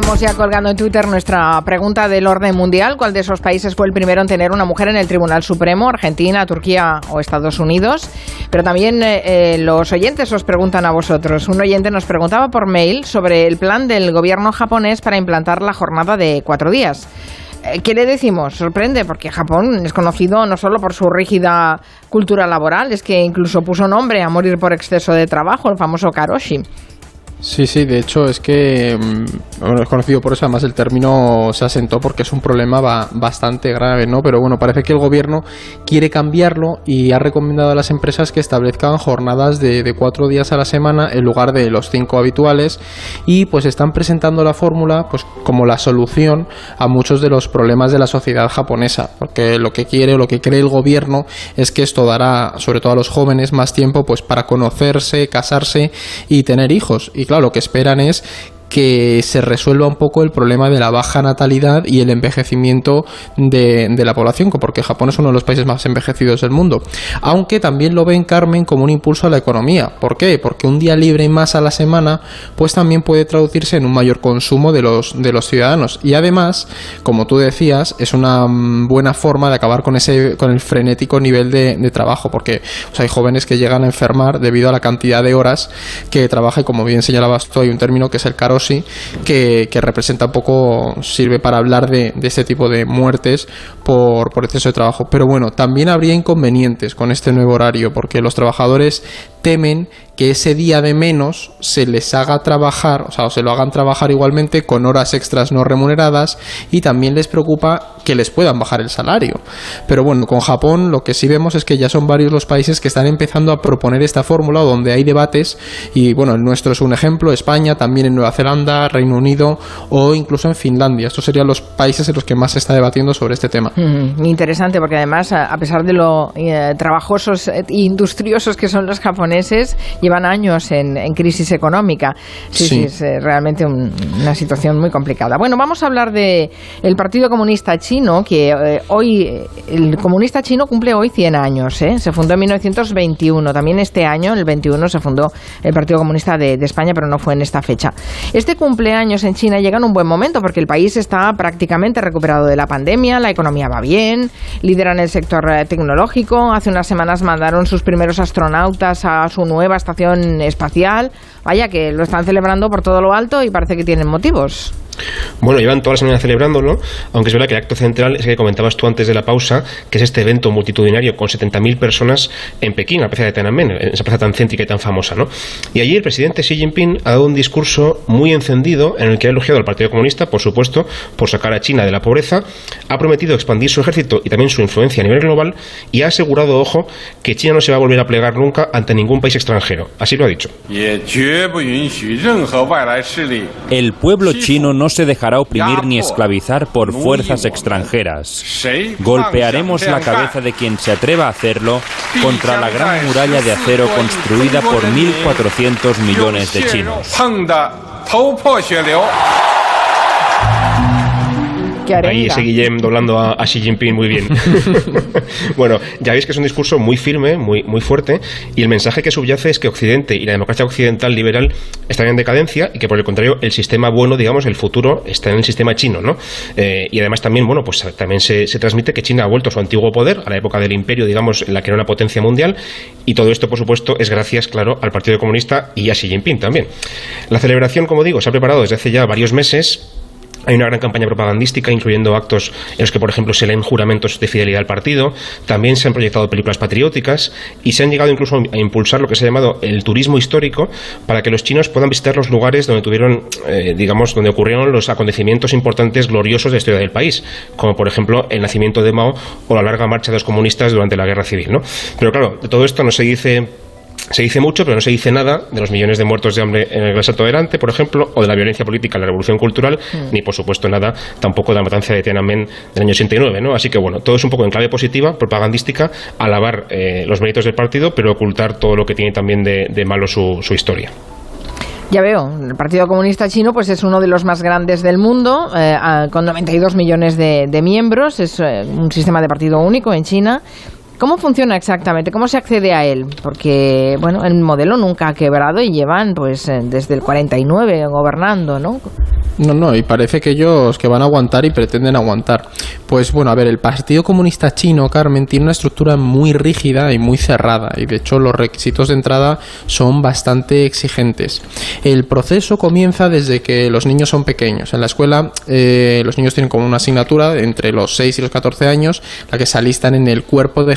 tenemos ya colgando en Twitter nuestra pregunta del orden mundial. ¿Cuál de esos países fue el primero en tener una mujer en el Tribunal Supremo? ¿Argentina, Turquía o Estados Unidos? Pero también eh, eh, los oyentes os preguntan a vosotros. Un oyente nos preguntaba por mail sobre el plan del gobierno japonés para implantar la jornada de cuatro días. Eh, ¿Qué le decimos? Sorprende, porque Japón es conocido no solo por su rígida cultura laboral, es que incluso puso nombre a morir por exceso de trabajo, el famoso karoshi. Sí, sí, de hecho es que mm, es conocido por eso, además el término se asentó porque es un problema bastante grave, ¿no? Pero bueno, parece que el gobierno quiere cambiarlo y ha recomendado a las empresas que establezcan jornadas de, de cuatro días a la semana en lugar de los cinco habituales y pues están presentando la fórmula pues como la solución a muchos de los problemas de la sociedad japonesa, porque lo que quiere o lo que cree el gobierno es que esto dará sobre todo a los jóvenes más tiempo pues para conocerse, casarse y tener hijos y claro, lo que esperan es que se resuelva un poco el problema de la baja natalidad y el envejecimiento de, la población, porque Japón es uno de los países más envejecidos del mundo. Aunque también lo ven Carmen como un impulso a la economía. ¿Por qué? Porque un día libre más a la semana, pues también puede traducirse en un mayor consumo de los, ciudadanos. Y además, como tú decías, es una mm, buena forma de acabar con ese, con el frenético nivel de, trabajo, porque hay jóvenes que llegan a enfermar debido a la cantidad de horas que trabaja y como bien señalabas tú, hay un término que es el caro que, representa un poco, sirve para hablar de, de este tipo de muertes por, por exceso de trabajo. Pero bueno, también habría inconvenientes con este nuevo horario, porque los trabajadores temen que ese día de menos se les haga trabajar, o sea, o se lo hagan trabajar igualmente con horas extras no remuneradas y también les preocupa que les puedan bajar el salario. Pero bueno, con Japón lo que sí vemos es que ya son varios los países que están empezando a proponer esta fórmula donde hay debates y bueno, el nuestro es un ejemplo, España, también en Nueva Zelanda, Reino Unido o incluso en Finlandia. Estos serían los países en los que más se está debatiendo sobre este tema. interesante porque además, a pesar de lo eh, trabajosos e industriosos que son los japoneses, llevan años en, crisis económica. Sí, sí, es eh, realmente una situación muy complicada. Bueno, vamos a hablar de el Partido Comunista Chino, que eh, hoy, el comunista chino cumple hoy 100 años. ¿eh? Se fundó en 1921. También este año, el 21, se fundó el Partido Comunista de, de España, pero no fue en esta fecha. Este cumpleaños en China llega en un buen momento porque el país está prácticamente recuperado de la pandemia, la economía va bien, lideran el sector tecnológico. Hace unas semanas mandaron sus primeros astronautas a su nueva estación espacial. Vaya que lo están celebrando por todo lo alto y parece que tienen motivos. Bueno, llevan toda la semana celebrándolo, aunque es verdad que el acto central es el que comentabas tú antes de la pausa, que es este evento multitudinario con 70.000 personas en Pekín, la plaza de Tiananmen, esa plaza tan céntrica y tan famosa, ¿no? Y allí el presidente Xi Jinping ha dado un discurso muy encendido en el que ha elogiado al Partido Comunista, por supuesto, por sacar a China de la pobreza, ha prometido expandir su ejército y también su influencia a nivel global y ha asegurado, ojo, que China no se va a volver a plegar nunca ante ningún país extranjero. Así lo ha dicho. El pueblo chino no se dejará oprimir ni esclavizar por fuerzas extranjeras. Golpearemos la cabeza de quien se atreva a hacerlo contra la gran muralla de acero construida por 1.400 millones de chinos. Ahí ese Guillem doblando a, Xi Jinping muy bien. bueno, ya veis que es un discurso muy firme, muy, muy fuerte, y el mensaje que subyace es que Occidente y la democracia occidental liberal están en decadencia y que por el contrario el sistema bueno, digamos, el futuro está en el sistema chino, ¿no? Eh, y además también, bueno, pues también se, se transmite que China ha vuelto a su antiguo poder, a la época del imperio, digamos, en la que era una potencia mundial, y todo esto, por supuesto, es gracias, claro, al Partido Comunista y a Xi Jinping también. La celebración, como digo, se ha preparado desde hace ya varios meses hay una gran campaña propagandística, incluyendo actos en los que, por ejemplo, se leen juramentos de fidelidad al partido. También se han proyectado películas patrióticas y se han llegado incluso a impulsar lo que se ha llamado el turismo histórico para que los chinos puedan visitar los lugares donde tuvieron, eh, digamos, donde ocurrieron los acontecimientos importantes, gloriosos de la historia del país, como por ejemplo el nacimiento de Mao o la larga marcha de los comunistas durante la guerra civil. ¿no? Pero claro, de todo esto no se dice se dice mucho, pero no se dice nada de los millones de muertos de hambre en el Gran Adelante, por ejemplo, o de la violencia política en la Revolución Cultural, mm. ni por supuesto nada tampoco de la matanza de Tiananmen del año 89, ¿no? Así que bueno, todo es un poco en clave positiva, propagandística, alabar eh, los méritos del partido, pero ocultar todo lo que tiene también de, malo su, historia. Ya veo, el Partido Comunista Chino pues es uno de los más grandes del mundo, eh, con 92 millones de, miembros, es eh, un sistema de partido único en China ¿Cómo funciona exactamente? ¿Cómo se accede a él? Porque, bueno, el modelo nunca ha quebrado y llevan, pues, eh, desde el 49 gobernando, ¿no? No, no, y parece que ellos que van a aguantar y pretenden aguantar. Pues bueno, a ver, el Partido Comunista Chino, Carmen, tiene una estructura muy rígida y muy cerrada, y de hecho los requisitos de entrada son bastante exigentes. El proceso comienza desde que los niños son pequeños. En la escuela eh, los niños tienen como una asignatura entre los 6 y los 14 años, la que se alistan en el cuerpo de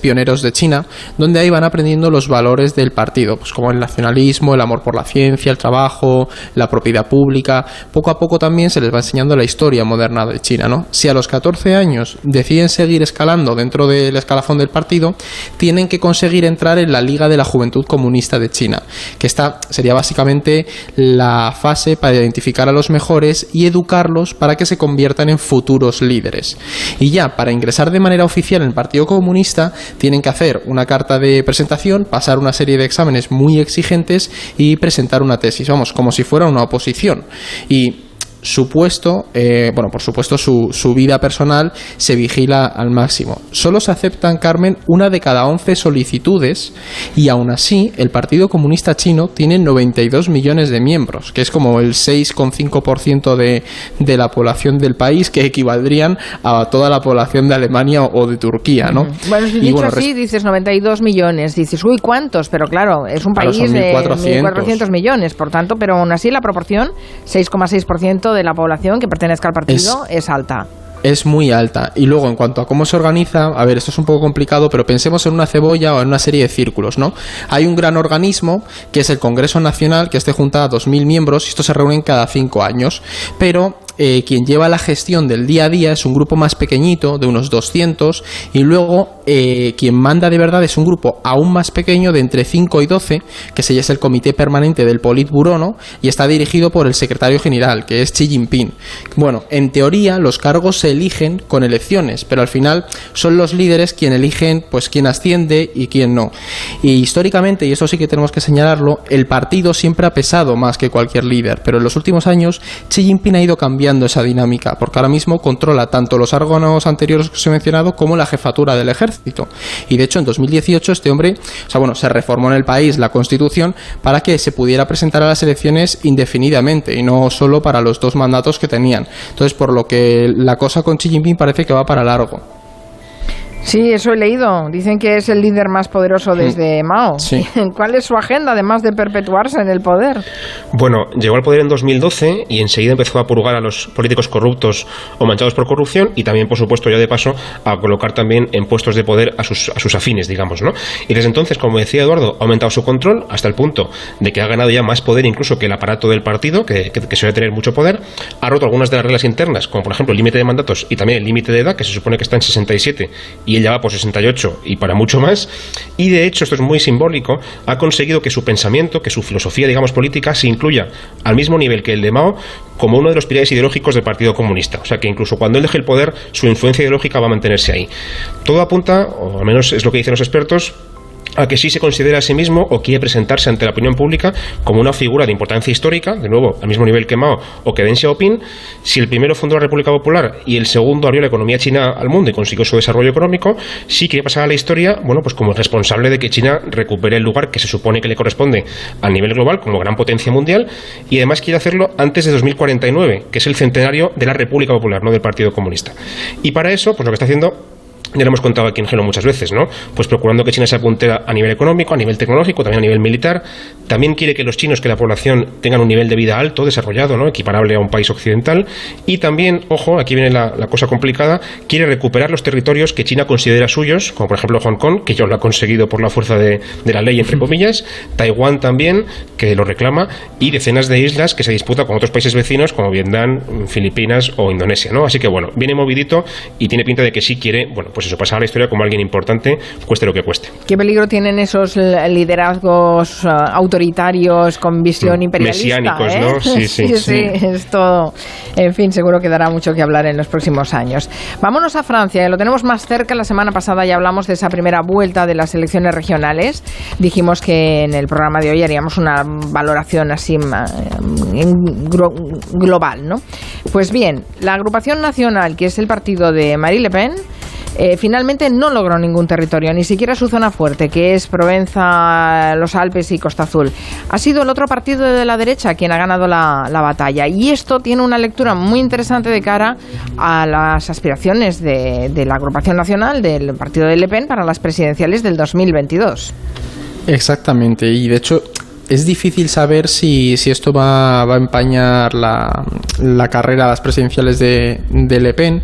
pioneros de China, donde ahí van aprendiendo los valores del partido, pues como el nacionalismo, el amor por la ciencia, el trabajo, la propiedad pública, poco a poco también se les va enseñando la historia moderna de China. Si a los 14 años deciden seguir escalando dentro del escalafón del partido, tienen que conseguir entrar en la Liga de la Juventud Comunista de China, que esta sería básicamente la fase para identificar a los mejores y educarlos para que se conviertan en futuros líderes. Y ya, para ingresar de manera oficial en el Partido Comunista, tienen que hacer una carta de presentación, pasar una serie de exámenes muy exigentes y presentar una tesis, vamos, como si fuera una oposición. Y supuesto, eh, bueno, por supuesto, su, su, vida personal se vigila al máximo. Solo se aceptan, Carmen, una de cada 11 solicitudes y aún así el Partido Comunista Chino tiene 92 millones de miembros, que es como el 6,5% de, de la población del país, que equivaldrían a toda la población de Alemania o de Turquía, ¿no? Bueno, si dicho así, dices 92 millones, dices, uy, ¿cuántos? Pero claro, es un país de 1.400 millones, por tanto, pero aún así la proporción, 6,6% de la población que pertenezca al partido es, alta es muy alta. Y luego, en cuanto a cómo se organiza, a ver, esto es un poco complicado, pero pensemos en una cebolla o en una serie de círculos, ¿no? Hay un gran organismo, que es el Congreso Nacional, que este junta a 2.000 miembros, y estos se reúnen cada cinco años, pero eh, quien lleva la gestión del día a día es un grupo más pequeñito, de unos 200, y luego eh, quien manda de verdad es un grupo aún más pequeño, de entre 5 y 12, que se es el Comité Permanente del Politburo, ¿no? y está dirigido por el secretario general, que es Xi Jinping. Bueno, en teoría los cargos se eligen con elecciones, pero al final son los líderes quien eligen pues quién asciende y quién no. Y históricamente, y eso sí que tenemos que señalarlo, el partido siempre ha pesado más que cualquier líder, pero en los últimos años Xi Jinping ha ido cambiando esa dinámica, porque ahora mismo controla tanto los órganos anteriores que os he mencionado como la jefatura del ejército. Y de hecho, en 2018 este hombre, o sea, bueno, se reformó en el país la constitución para que se pudiera presentar a las elecciones indefinidamente y no solo para los dos mandatos que tenían. Entonces, por lo que la cosa con Xi Jinping parece que va para largo. Sí, eso he leído. Dicen que es el líder más poderoso desde Mao. Sí. ¿Cuál es su agenda, además de perpetuarse en el poder? Bueno, llegó al poder en 2012 y enseguida empezó a purgar a los políticos corruptos o manchados por corrupción y también, por supuesto, ya de paso, a colocar también en puestos de poder a sus, a sus afines, digamos, ¿no? Y desde entonces, como decía Eduardo, ha aumentado su control hasta el punto de que ha ganado ya más poder incluso que el aparato del partido, que, que, suele tener mucho poder. Ha roto algunas de las reglas internas, como por ejemplo el límite de mandatos y también el límite de edad, que se supone que está en 67 y y él ya va por 68 y para mucho más. Y de hecho, esto es muy simbólico, ha conseguido que su pensamiento, que su filosofía, digamos, política, se incluya al mismo nivel que el de Mao como uno de los pilares ideológicos del Partido Comunista. O sea que incluso cuando él deje el poder, su influencia ideológica va a mantenerse ahí. Todo apunta, o al menos es lo que dicen los expertos, a que sí se considera a sí mismo o quiere presentarse ante la opinión pública como una figura de importancia histórica, de nuevo, al mismo nivel que Mao o que Deng Xiaoping, si el primero fundó la República Popular y el segundo abrió la economía china al mundo y consiguió su desarrollo económico, sí quiere pasar a la historia, bueno, pues como responsable de que China recupere el lugar que se supone que le corresponde a nivel global como gran potencia mundial y además quiere hacerlo antes de 2049, que es el centenario de la República Popular, no del Partido Comunista. Y para eso, pues lo que está haciendo ya lo hemos contado aquí en Gelo muchas veces, ¿no? Pues procurando que China se apuntera a nivel económico, a nivel tecnológico, también a nivel militar. También quiere que los chinos, que la población tengan un nivel de vida alto, desarrollado, ¿no? Equiparable a un país occidental. Y también, ojo, aquí viene la, cosa complicada, quiere recuperar los territorios que China considera suyos, como por ejemplo Hong Kong, que ya lo ha conseguido por la fuerza de, la ley, entre comillas. Taiwán también, que lo reclama. Y decenas de islas que se disputa con otros países vecinos, como Vietnam, Filipinas o Indonesia, ¿no? Así que bueno, viene movidito y tiene pinta de que sí quiere, bueno, pues eso, pasar a la historia como alguien importante, cueste lo que cueste. ¿Qué peligro tienen esos liderazgos uh, autoritarios con visión mm, imperialista? Mesiánicos, ¿no? Sí sí, sí, sí, es todo. En fin, seguro que dará mucho que hablar en los próximos años. Vámonos a Francia, lo tenemos más cerca. La semana pasada ya hablamos de esa primera vuelta de las elecciones regionales. Dijimos que en el programa de hoy haríamos una valoración así global, ¿no? Pues bien, la agrupación nacional, que es el partido de Marie Le Pen, Eh, finalmente no logró ningún territorio, ni siquiera su zona fuerte, que es Provenza, los Alpes y Costa Azul. Ha sido el otro partido de la derecha quien ha ganado la, batalla. Y esto tiene una lectura muy interesante de cara a las aspiraciones de, de la agrupación nacional del partido de Le Pen para las presidenciales del 2022. Exactamente, y de hecho es difícil saber si, si esto va, a empañar la, la, carrera a las presidenciales de, de, Le Pen,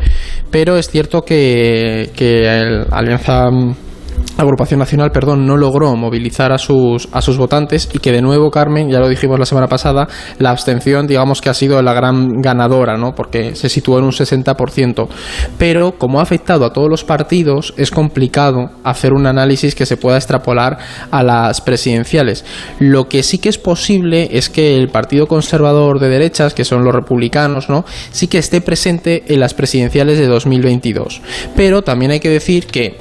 pero es cierto que, que el Alianza agrupación nacional, perdón, no logró movilizar a sus, a sus votantes y que de nuevo, Carmen, ya lo dijimos la semana pasada, la abstención, digamos que ha sido la gran ganadora, ¿no? Porque se situó en un 60%. Pero como ha afectado a todos los partidos, es complicado hacer un análisis que se pueda extrapolar a las presidenciales. Lo que sí que es posible es que el Partido Conservador de derechas, que son los republicanos, ¿no? Sí que esté presente en las presidenciales de 2022. Pero también hay que decir que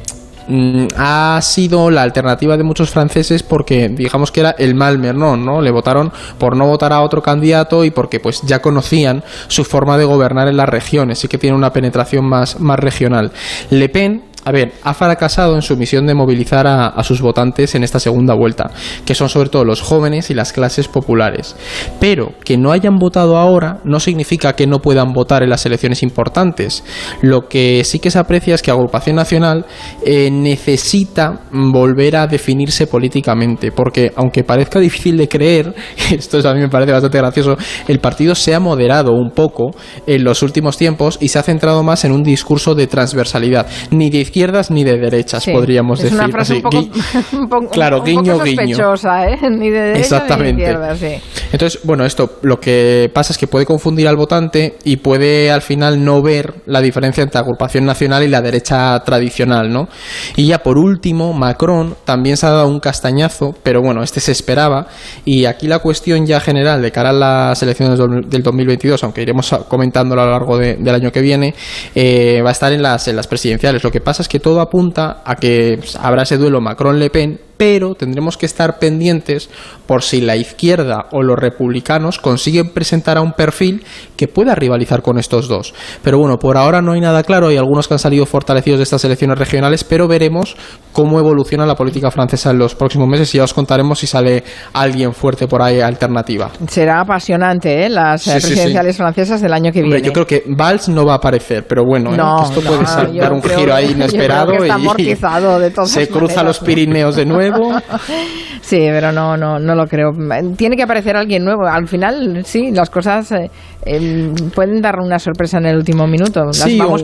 Mm, ha sido la alternativa de muchos franceses porque digamos que era el mal Mernon, ¿no? Le votaron por no votar a otro candidato y porque pues ya conocían su forma de gobernar en las regiones, y que tiene una penetración más, más regional. Le Pen a ver, ha fracasado en su misión de movilizar a, sus votantes en esta segunda vuelta, que son sobre todo los jóvenes y las clases populares. Pero que no hayan votado ahora no significa que no puedan votar en las elecciones importantes. Lo que sí que se aprecia es que Agrupación Nacional eh, necesita volver a definirse políticamente, porque aunque parezca difícil de creer, esto a mí me parece bastante gracioso, el partido se ha moderado un poco en los últimos tiempos y se ha centrado más en un discurso de transversalidad, ni de izquierdas ni de derechas, podríamos decir. Una frase un poco, claro, guiño, sospechosa, ¿eh? Ni de derecha Exactamente. ni de izquierda, sí. Entonces, bueno, esto lo que pasa es que puede confundir al votante y puede al final no ver la diferencia entre agrupación nacional y la derecha tradicional, ¿no? Y ya por último, Macron también se ha dado un castañazo, pero bueno, este se esperaba. Y aquí la cuestión ya general de cara a las elecciones del 2022, aunque iremos comentándolo a lo largo del año que viene, eh, va a estar en las, en las presidenciales. Lo que pasa es que todo apunta a que habrá ese duelo Macron-Le Pen, pero tendremos que estar pendientes por si la izquierda o los republicanos consiguen presentar a un perfil que pueda rivalizar con estos dos. Pero bueno, por ahora no hay nada claro, hay algunos que han salido fortalecidos de estas elecciones regionales, pero veremos cómo evoluciona la política francesa en los próximos meses y ya os contaremos si sale alguien fuerte por ahí alternativa. Será apasionante ¿eh? las eh, presidenciales francesas del año que viene. yo creo que Valls no va a aparecer, pero bueno, ¿eh? esto puede dar un giro ahí inesperado y se cruza los Pirineos de nuevo sí, pero no, no, no lo creo. Tiene que aparecer alguien nuevo. Al final, sí, las cosas eh, em, pueden dar una sorpresa en el último minuto. Las sí, vamos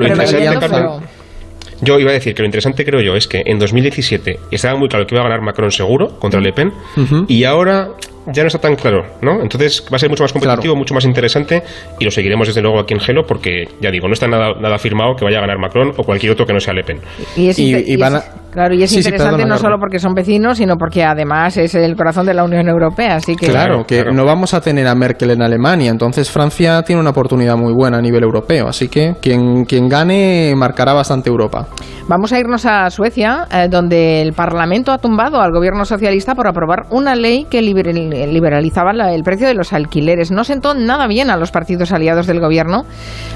Yo iba a decir que lo interesante creo yo es que en 2017 estaba muy claro que iba a ganar Macron seguro contra Le Pen y ahora ya no está tan claro, ¿no? Entonces va a ser mucho más competitivo, mucho más interesante y lo seguiremos desde luego aquí en Gelo porque, ya digo, no está nada, nada firmado que vaya a ganar Macron o cualquier otro que no sea Le Pen. Y, es, claro, y es interesante no solo porque son vecinos, sino porque además es el corazón de la Unión Europea, así que... Claro, que no vamos a tener a Merkel en Alemania, entonces Francia tiene una oportunidad muy buena a nivel europeo, así que quien, quien gane marcará bastante Europa. Vamos a irnos a Suecia, eh, donde el Parlamento ha tumbado al gobierno socialista por aprobar una ley que liberalizaba el precio de los alquileres. No sentó nada bien a los partidos aliados del gobierno,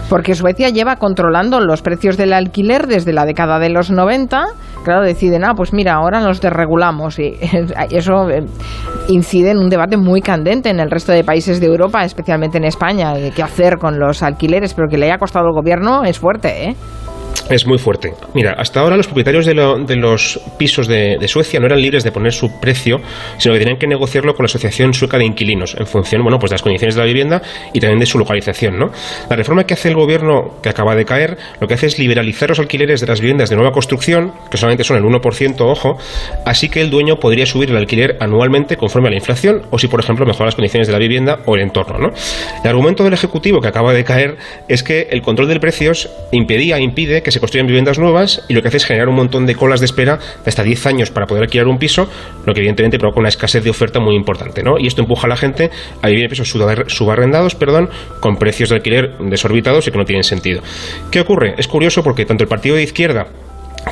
porque Suecia lleva controlando los precios del alquiler desde la década de los 90. Claro, deciden, ah, pues mira, ahora nos desregulamos. Y eso eh, incide en un debate muy candente en el resto de países de Europa, especialmente en España, de qué hacer con los alquileres, pero que le haya costado al gobierno es fuerte, ¿eh? Es muy fuerte. Mira, hasta ahora los propietarios de, los pisos de, Suecia no eran libres de poner su precio, sino que tenían que negociarlo con la Asociación Sueca de Inquilinos, en función bueno, pues de las condiciones de la vivienda y también de su localización. ¿no? La reforma que hace el gobierno, que acaba de caer, lo que hace es liberalizar los alquileres de las viviendas de nueva construcción, que solamente son el 1%, ojo, así que el dueño podría subir el alquiler anualmente conforme a la inflación o si, por ejemplo, mejora las condiciones de la vivienda o el entorno. ¿no? El argumento del Ejecutivo que acaba de caer es que el control de precios impedía, impide que se construyan viviendas nuevas y lo que hace es generar un montón de colas de espera de hasta 10 años para poder alquilar un piso, lo que evidentemente provoca una escasez de oferta muy importante, ¿no? Y esto empuja a la gente a vivir en pisos subarrendados, perdón, con precios de alquiler desorbitados y que no tienen sentido. ¿Qué ocurre? Es curioso porque tanto el partido de izquierda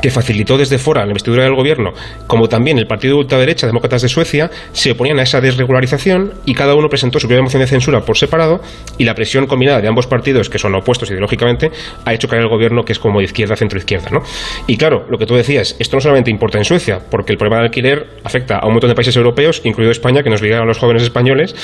que facilitó desde fuera la investidura del gobierno, como también el partido de ultraderecha Demócratas de Suecia, se oponían a esa desregularización y cada uno presentó su propia moción de censura por separado y la presión combinada de ambos partidos, que son opuestos ideológicamente, ha hecho caer el gobierno que es como izquierda, centro-izquierda. ¿no? Y claro, lo que tú decías, esto no solamente importa en Suecia, porque el problema del alquiler afecta a un montón de países europeos, incluido España, que nos ligaron a los jóvenes españoles,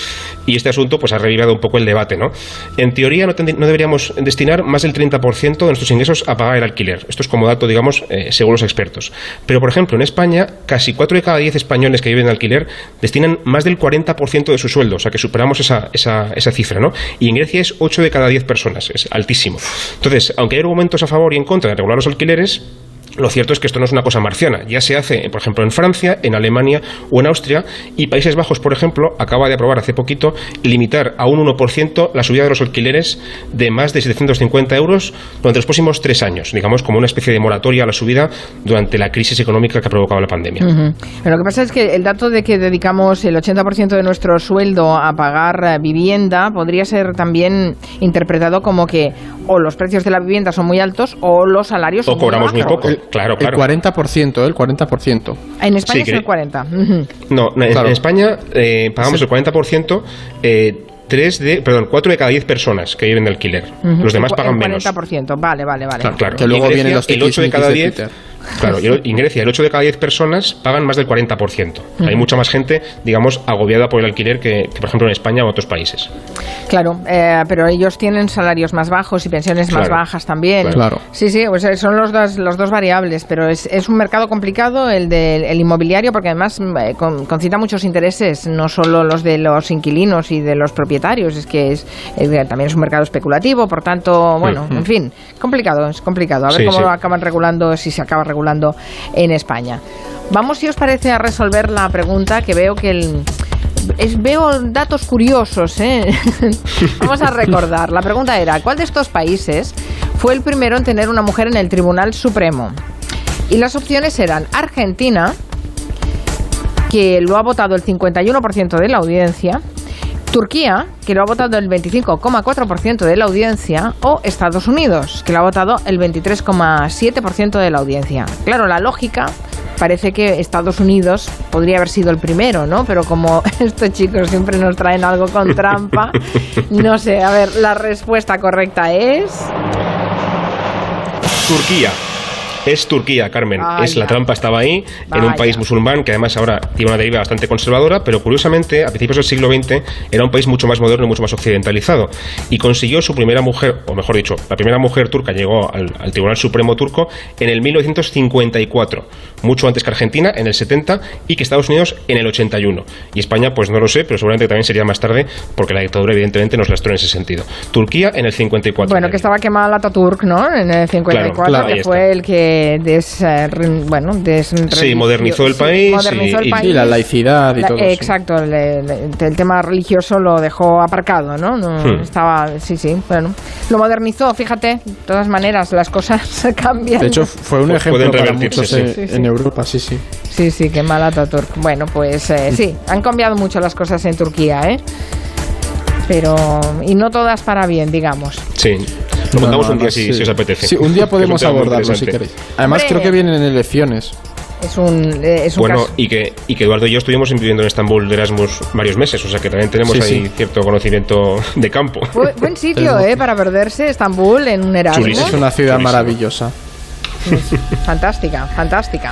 y este asunto pues ha revivido un poco el debate. ¿no? En teoría no, no deberíamos destinar más del 30% de nuestros ingresos a pagar el alquiler. Esto es como dato, digamos, eh, según los expertos. Pero, por ejemplo, en España, casi 4 de cada 10 españoles que viven en alquiler destinan más del 40% de su sueldo, o sea que superamos esa, esa, esa cifra, ¿no? Y en Grecia es 8 de cada 10 personas, es altísimo. Entonces, aunque hay argumentos a favor y en contra de regular los alquileres, lo cierto es que esto no es una cosa marciana. Ya se hace, por ejemplo, en Francia, en Alemania o en Austria. Y Países Bajos, por ejemplo, acaba de aprobar hace poquito limitar a un 1% la subida de los alquileres de más de 750 euros durante los próximos tres años. Digamos, como una especie de moratoria a la subida durante la crisis económica que ha provocado la pandemia. Pero lo que pasa es que el dato de que dedicamos el 80% de nuestro sueldo a pagar eh, vivienda podría ser también interpretado como que o los precios de la vivienda son muy altos o los salarios son o cobramos muy, poco. Claro, claro. El 40%, ¿eh? el 40%. En España es el 40%. No, en, España eh, pagamos el 40%. Eh, tres de, perdón, cuatro de cada diez personas que viven de alquiler. Los demás pagan menos. 40%, vale, vale, vale. Claro, Que luego vienen los el 8 de cada 10 Claro, y en Grecia el 8 de cada 10 personas pagan más del 40%. Hay mucha más gente, digamos, agobiada por el alquiler que, por ejemplo, en España o otros países. Claro, eh, pero ellos tienen salarios más bajos y pensiones más bajas también. Claro. Sí, sí, pues eh, son los dos, los dos variables, pero es, es un mercado complicado el del inmobiliario porque además eh, concita muchos intereses, no solo los de los inquilinos y de los propietarios, es que es, también es un mercado especulativo, por tanto, bueno, en fin, complicado, es complicado. A ver cómo lo acaban regulando, si se acaba regulando en España. Vamos, si os parece, a resolver la pregunta que veo que el, veo datos curiosos. ¿eh? Vamos a recordar. La pregunta era, ¿cuál de estos países fue el primero en tener una mujer en el Tribunal Supremo? Y las opciones eran Argentina, que lo ha votado el 51% de la audiencia, Turquía, que lo ha votado el 25,4% de la audiencia, o Estados Unidos, que lo ha votado el 23,7% de la audiencia. Claro, la lógica parece que Estados Unidos podría haber sido el primero, ¿no? Pero como estos chicos siempre nos traen algo con trampa, no sé, a ver, la respuesta correcta es... Turquía. Es Turquía, Carmen. es la trampa estaba ahí, en un país musulmán que además ahora tiene una deriva bastante conservadora, pero curiosamente a principios del siglo XX era un país mucho más moderno y mucho más occidentalizado. Y consiguió su primera mujer, o mejor dicho, la primera mujer turca llegó al, Tribunal Supremo turco en el 1954, mucho antes que Argentina, en el 70, y que Estados Unidos en el 81. Y España, pues no lo sé, pero seguramente también sería más tarde, porque la dictadura evidentemente nos lastró en ese sentido. Turquía en el 54. Bueno, que estaba quemada Ataturk, ¿no? En el 54, que fue el que des, bueno, sí, modernizó el país, y, la laicidad y todo. Exacto, el tema religioso lo dejó aparcado, ¿no? Hmm. Estaba, sí, sí, bueno, lo modernizó, fíjate, de todas maneras las cosas cambian. De hecho, fue un ejemplo para muchos en, Europa, sí, sí. Sí, sí, qué mal Ataturk. Bueno, pues eh, sí, han cambiado mucho las cosas en Turquía, ¿eh? Pero, y no todas para bien, digamos. Sí. Lo contamos un día si, os apetece. Sí, un día podemos abordarlo si queréis. Además, creo que vienen elecciones. Es un, es un bueno, y que, y que Eduardo y yo estuvimos viviendo en Estambul de Erasmus varios meses, o sea que también tenemos ahí cierto conocimiento de campo. buen sitio, ¿eh? Para perderse Estambul en un Erasmus. Es una ciudad maravillosa. Fantástica, fantástica.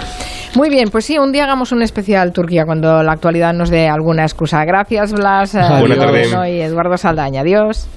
Muy bien, pues sí, un día hagamos un especial Turquía cuando la actualidad nos dé alguna excusa. Gracias, Blas, Buenas tardes. y Eduardo Saldaña. Adiós.